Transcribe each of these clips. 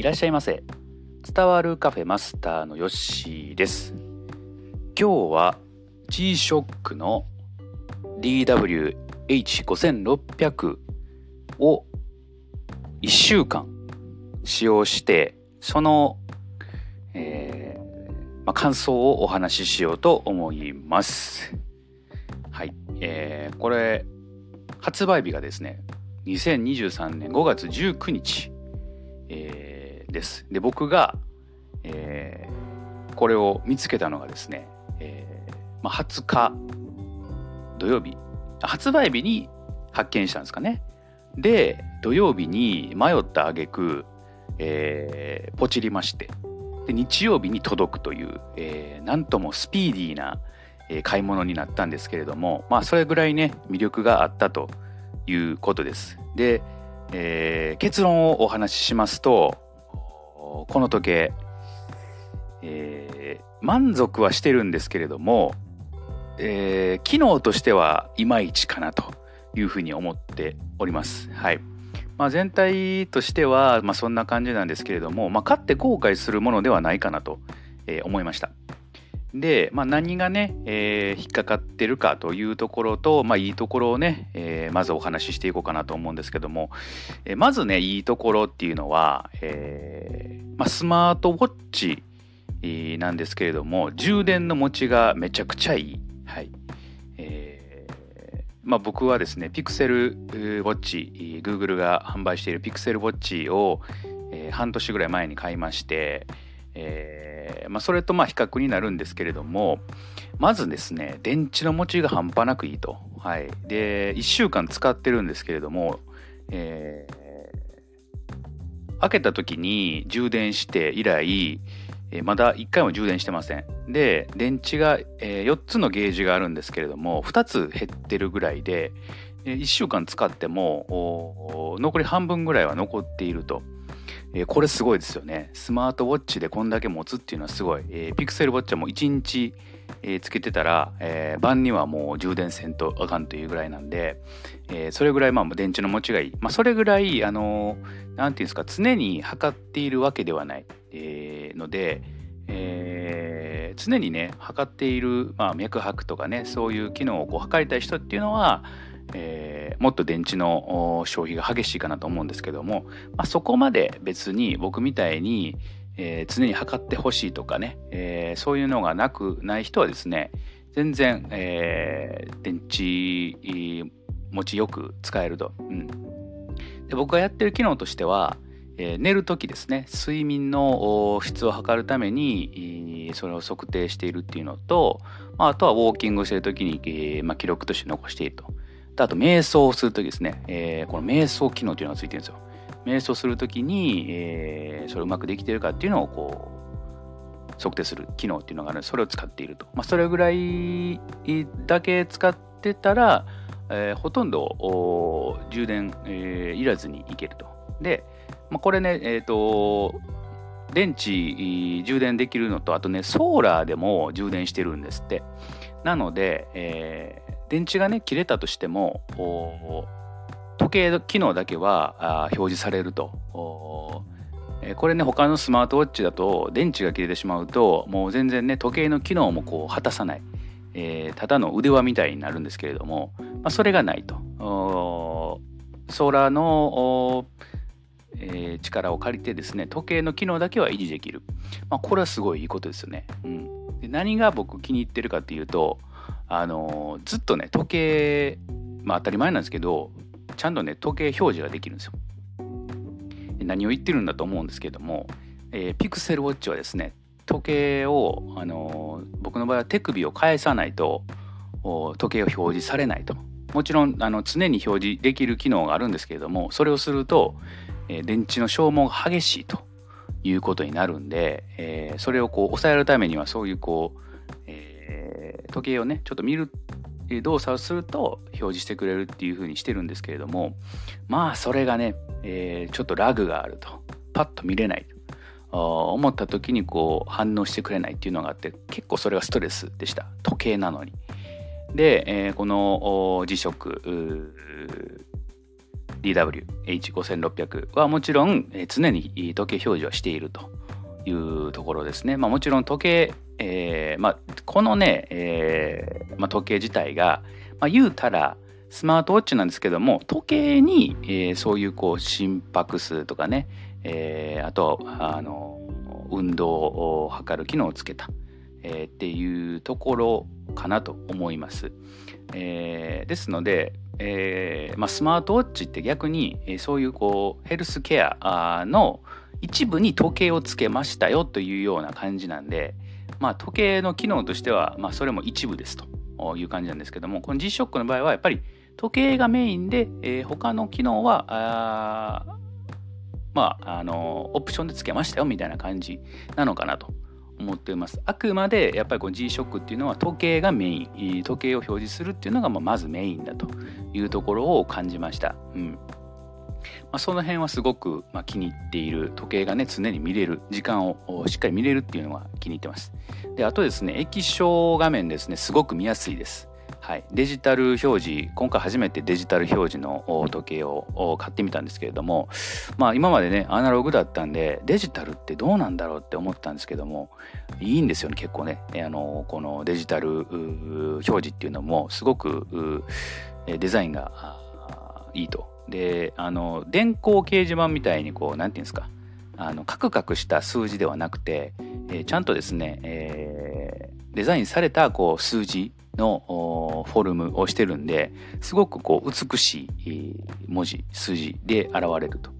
いらっしゃいませ。伝わるカフェマスターのヨッシーです。今日は G-SHOCK の DWH5600 を1週間使用してその、えーまあ、感想をお話ししようと思います。はい、えー、これ発売日がですね2023年5月19日、えー、です。で僕が、えー、これを見つけたのがですね、えーまあ、20日土曜日発売日に発見したんですかね。で土曜日に迷った挙句、えー、ポチりましてで日曜日に届くという、えー、なんともスピーディーな、買い物になったんですけれどもまあそれぐらいね魅力があったということです。で、えー、結論をお話ししますとこの時計、えー、満足はしてるんですけれども、えー、機能としてはいまいちかなというふうに思っております。はいまあ、全体としては、まあ、そんな感じなんですけれども、まあ、買って後悔するものではないかなと、えー、思いました。で、まあ、何がね、えー、引っかかってるかというところと、まあ、いいところをね、えー、まずお話ししていこうかなと思うんですけども、えー、まずねいいところっていうのは、えまあ、スマートウォッチなんですけれども充電の持ちがめちゃくちゃいい。はいえまあ、僕はですねピクセルウォッチ Google が販売しているピクセルウォッチを、え半年ぐらい前に買いまして、えー、まあ、それとまあ比較になるんですけれどもまずですね電池の持ちが半端なくいいと。はい、で1週間使ってるんですけれども、えー、開けた時に充電して以来、まだ1回も充電してません。で電池が、え、4つのゲージがあるんですけれども2つ減ってるぐらいで1週間使っても残り半分ぐらいは残っていると。えー、これすごいですよね。スマートウォッチでこんだけ持つっていうのはすごい。えー、ピクセルウォッチはもう1日、えー、つけてたら、えー、晩にはもう充電せんとあかんというぐらいなんで、えー、それぐらいまあ電池の持ちがいい。まあ、それぐらい、あのー、なんていうんですか、常に測っているわけではない、えー、ので、えー、常にね、測っている、まあ、脈拍とかね、そういう機能をこう測りたい人っていうのは、えー、もっと電池の消費が激しいかなと思うんですけども、まあ、そこまで別に僕みたいに、えー、常に測ってほしいとかね、えー、そういうのがなくない人はですね全然、え、電池持ちよく使えると、うん、で僕がやってる機能としては、え、寝る時ですね睡眠の質を測るためにそれを測定しているっていうのと、まあ、とはウォーキングしてる時に、えま、記録として残していると。あと、瞑想をするときですね、えー、この瞑想機能というのがついてるんですよ。瞑想するときに、えー、それうまくできてるかっていうのをこう測定する機能っていうのがあるのでそれを使っていると。まあ、それぐらいだけ使ってたら、えー、ほとんど充電、えー、いらずにいけると。で、まあ、これね、えっ、ー、と、電池充電できるのと、あとね、ソーラーでも充電してるんですって。なので、えー、電池がね切れたとしても時計機能だけは表示されると。これね他のスマートウォッチだと電池が切れてしまうともう全然ね時計の機能もこう果たさない、えー、ただの腕輪みたいになるんですけれども、まあ、それがないと。ソーラーの、えー、力を借りてですね時計の機能だけは維持できる、まあ、これはすごいいいことですよね、うん、で何が僕気に入ってるかっていうとあのずっとね時計まあ当たり前なんですけどちゃんとね時計表示ができるんですよ。何を言ってるんだと思うんですけども、えー、ピクセルウォッチはですね時計を、あの僕の場合は手首を返さないと時計を表示されないともちろんあの常に表示できる機能があるんですけれどもそれをすると、えー、電池の消耗が激しいということになるんで、えー、それをこう抑えるためにはそういうこう時計をねちょっと見る動作をすると表示してくれるっていう風にしてるんですけれどもまあそれがね、えー、ちょっとラグがあると。パッと見れないと。思った時にこう反応してくれないっていうのがあって結構それがストレスでした。時計なのに。で、えー、この磁石 DWH5600 はもちろん、常に時計表示をしていると。いうところですね。まあ、もちろん時計、えーまあ、このね、えーまあ、時計自体が、まあ、言うたらスマートウォッチなんですけども時計に、えー、そういうこう心拍数とかね、えー、あとあの運動を測る機能をつけた、えー、っていうところかなと思います。えー、ですので、えーまあ、スマートウォッチって逆に、えー、そういうこうヘルスケアの一部に時計をつけましたよというような感じなんで、まあ、時計の機能としては、まあ、それも一部ですという感じなんですけどもこの G-SHOCK の場合はやっぱり時計がメインで、えー、他の機能はあまああのオプションでつけましたよみたいな感じなのかなと思っています。あくまでやっぱりこの G-SHOCK っていうのは時計がメイン時計を表示するっていうのがまずメインだというところを感じました。うんまあ、その辺はすごく、まあ、気に入っている時計がね常に見れる時間をしっかり見れるっていうのが気に入ってます。であとですね液晶画面ですねすごく見やすいです。はい、デジタル表示今回初めてデジタル表示の時計を買ってみたんですけれどもまあ今までねアナログだったんでデジタルってどうなんだろうって思ったんですけどもいいんですよね結構ねあのこのデジタル表示っていうのもすごくデザインがいいとであの電光掲示板みたいにこう何て言うんですかあのカクカクした数字ではなくて、えー、ちゃんとですね、えー、デザインされたこう数字のフォルムをしてるんですごくこう美しい文字数字で現れると。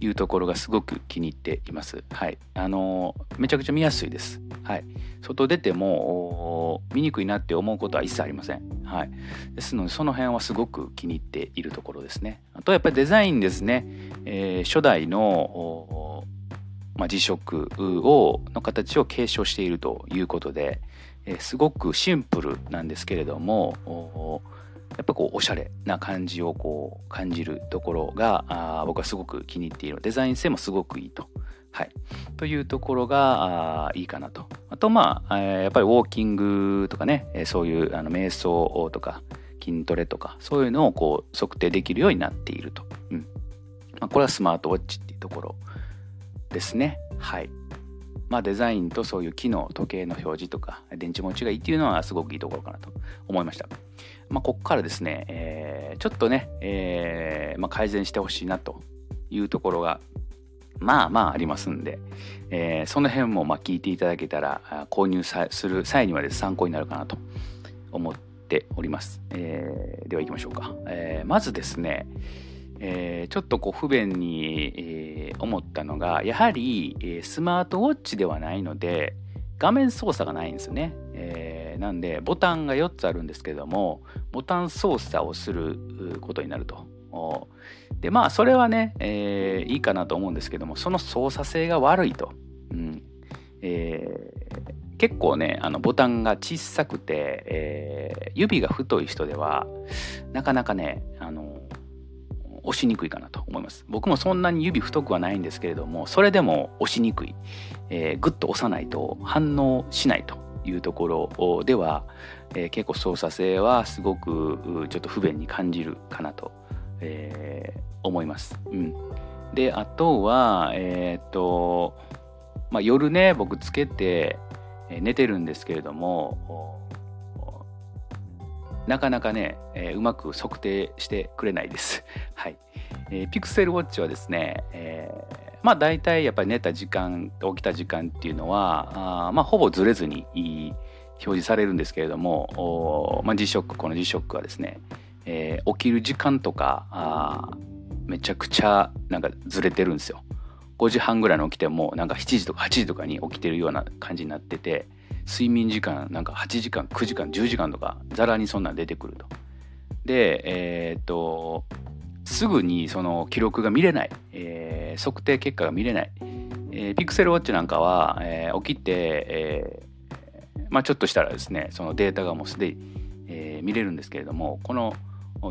いうところがすごく気に入っています。はい。あのめちゃくちゃ見やすいです。はい。外出ても見にくいなって思うことは一切ありません。はい。ですので、その辺はすごく気に入っているところですね。あとやっぱりデザインですね。えー、初代のまあ、G ショックをの形を継承しているということで、えー、すごくシンプルなんですけれどもやっぱこうおしゃれな感じをこう感じるところがあ僕はすごく気に入っているデザイン性もすごくいいと。はい、というところがあいいかなと。あとまあ、えー、やっぱりウォーキングとかね、えー、そういうあの瞑想とか筋トレとかそういうのをこう測定できるようになっていると。うんまあ、これはスマートウォッチっていうところですね。はい。まあ、デザインとそういう機能時計の表示とか電池持ちがいいっていうのはすごくいいところかなと思いました。まあ、ここからですね、えー、ちょっとね、えー、まあ、改善してほしいなというところがまあまあありますんで、えー、その辺もま聞いていただけたら購入する際にはです参考になるかなと思っております。え、では行きましょうか。え、まずですね、え、ちょっとこう不便に、え、思ったのがやはり、え、スマートウォッチではないので画面操作がないんですよね、えー、なんでボタンが4つあるんですけどもボタン操作をすることになると。でまあそれはね、えー、いいかなと思うんですけどもその操作性が悪いと、うん。えー、結構ねあのボタンが小さくて、えー、指が太い人ではなかなかねあの押しにくいかなと思います。僕もそんなに指太くはないんですけれども、それでも押しにくい、えー、グッと押さないと反応しないというところでは、えー、結構操作性はすごくちょっと不便に感じるかなと、えー、思います。うん、で、あとは、えっ、と、まあ、夜ね、僕つけて寝てるんですけれども、なかなかね、えー、うまく測定してくれないです。はい。えー、ピクセルウォッチはですね、えー、まあ大体やっぱり寝た時間、起きた時間っていうのは、あまあほぼずれずに表示されるんですけれども、まあ、G-SHOCK、この G-SHOCK はですね、えー、起きる時間とかあめちゃくちゃなんかずれてるんですよ。5時半ぐらいに起きてもなんか7時とか8時とかに起きてるような感じになってて、睡眠時間なんか8時間9時間10時間とかざらにそんなん出てくると。でえー、っとすぐにその記録が見れない、えー、測定結果が見れない、えー、ピクセルウォッチなんかは、えー、起きて、えーまあ、ちょっとしたらですねそのデータがもうすでに、えー、見れるんですけれどもこの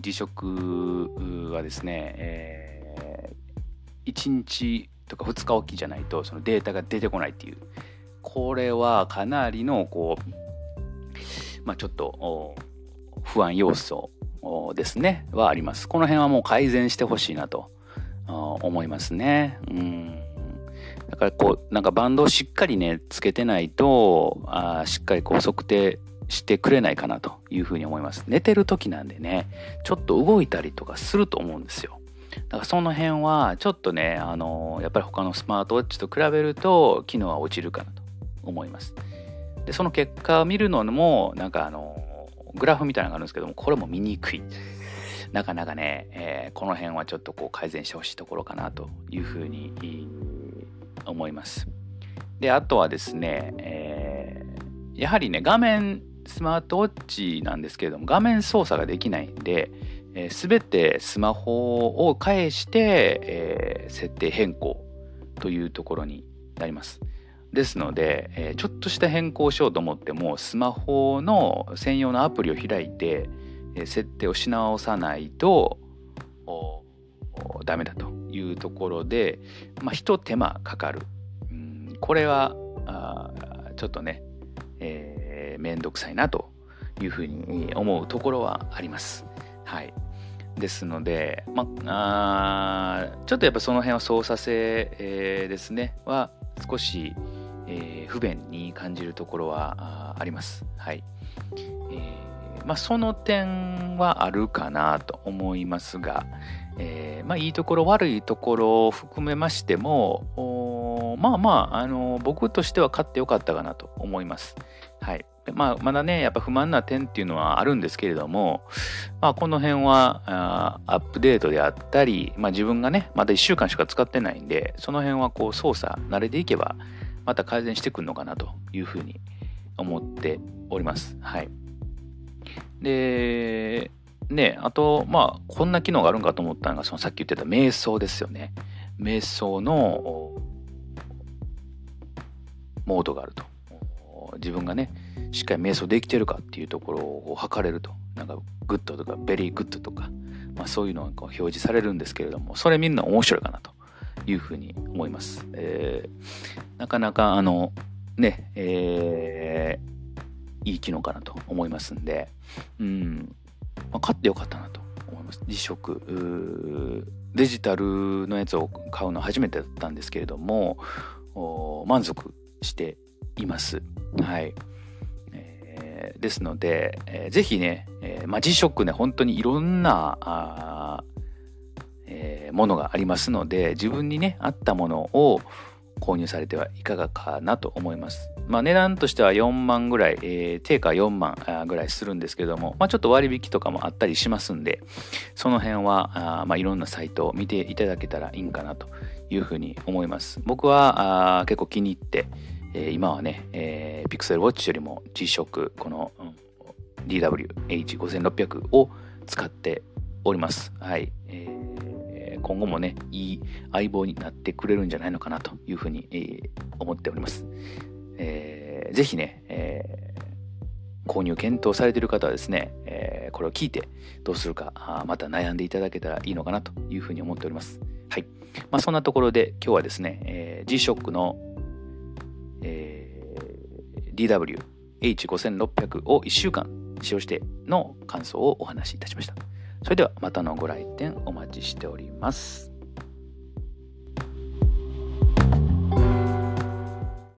G 食はですね、えー、1日とか2日おきじゃないとそのデータが出てこないっていう。これはかなりのこう、まあ、ちょっと不安要素ですね。はあります。この辺はもう改善してほしいなと思いますね。うん。だからこうなんかバンドをしっかりねつけてないとあしっかりこう測定してくれないかなというふうに思います。寝てる時なんでねちょっと動いたりとかすると思うんですよ。だからその辺はちょっとねあのやっぱり他のスマートウォッチと比べると機能は落ちるかな思います。でその結果を見るのもなんかあのグラフみたいなのがあるんですけどもこれも見にくい。なかなかね、えー、この辺はちょっとこう改善してほしいところかなというふうに思います。であとはですね、えー、やはりね画面スマートウォッチなんですけれども画面操作ができないんで、えー、全てスマホを介して、えー、設定変更というところになります。ですので、えー、ちょっとした変更しようと思ってもスマホの専用のアプリを開いて、えー、設定をし直さないとダメだというところで、まあ、一手間かかる。うん、これはあちょっとね、えー、めんどくさいなというふうに思うところはあります。はい。ですので、まあ、ちょっとやっぱその辺は操作性、えー、ですね、は少し、えー、不便に感じるところはあります。はい。えー、まあ、その点はあるかなと思いますが、えー、まあ、いいところ悪いところを含めましてもまあまあ、あの僕としては勝ってよかったかなと思います。はい。まあ、まだね、やっぱ不満な点っていうのはあるんですけれども、まあ、この辺はアップデートであったり、まあ、自分がね、まだ1週間しか使ってないんで、その辺はこう操作慣れていけば、また改善してくるのかなというふうに思っております。はい。で、ね、あと、まあ、こんな機能があるんかと思ったのが、そのさっき言ってた瞑想ですよね。瞑想のモードがあると。自分がね、しっかり瞑想できてるかっていうところを測れると。なんか、 Good とか、 Very Good とか、まあ、そういうのがこう表示されるんですけれども、それ見るの面白いかなというふうに思います。えー、なかなか、あの、ね、えー、いい機能かなと思いますんで、うん、まあ、買ってよかったなと思います。辞職デジタルのやつを買うの初めてだったんですけれども満足しています。はい。えー、ですので、えー、ぜひね、えーまあ、G ショックね、本当にいろんなあ、えー、ものがありますので、自分にね、合ったものを購入されてはいかがかなと思います。まあ、値段としては4万ぐらい、えー、定価4万ぐらいするんですけども、まあ、ちょっと割引とかもあったりしますんで、その辺はあ、まあ、いろんなサイトを見ていただけたらいいんかなというふうに思います。僕はあ結構気に入って、えー、今はね、えー、Pixel Watch よりも G-SHOCK この、うん、DWH5600 を使っております。はい。えー、今後もね、いい相棒になってくれるんじゃないのかなというふうに、えー、思っております。えー、ぜひね、えー、購入検討されている方はですね、えー、これを聞いてどうするかまた悩んでいただけたらいいのかなというふうに思っております。はい。まあ、そんなところで今日はですね、えー、G-SHOCK の、えー、DW-H5600 を1週間使用しての感想をお話しいたしました。それではまたのご来店お待ちしております。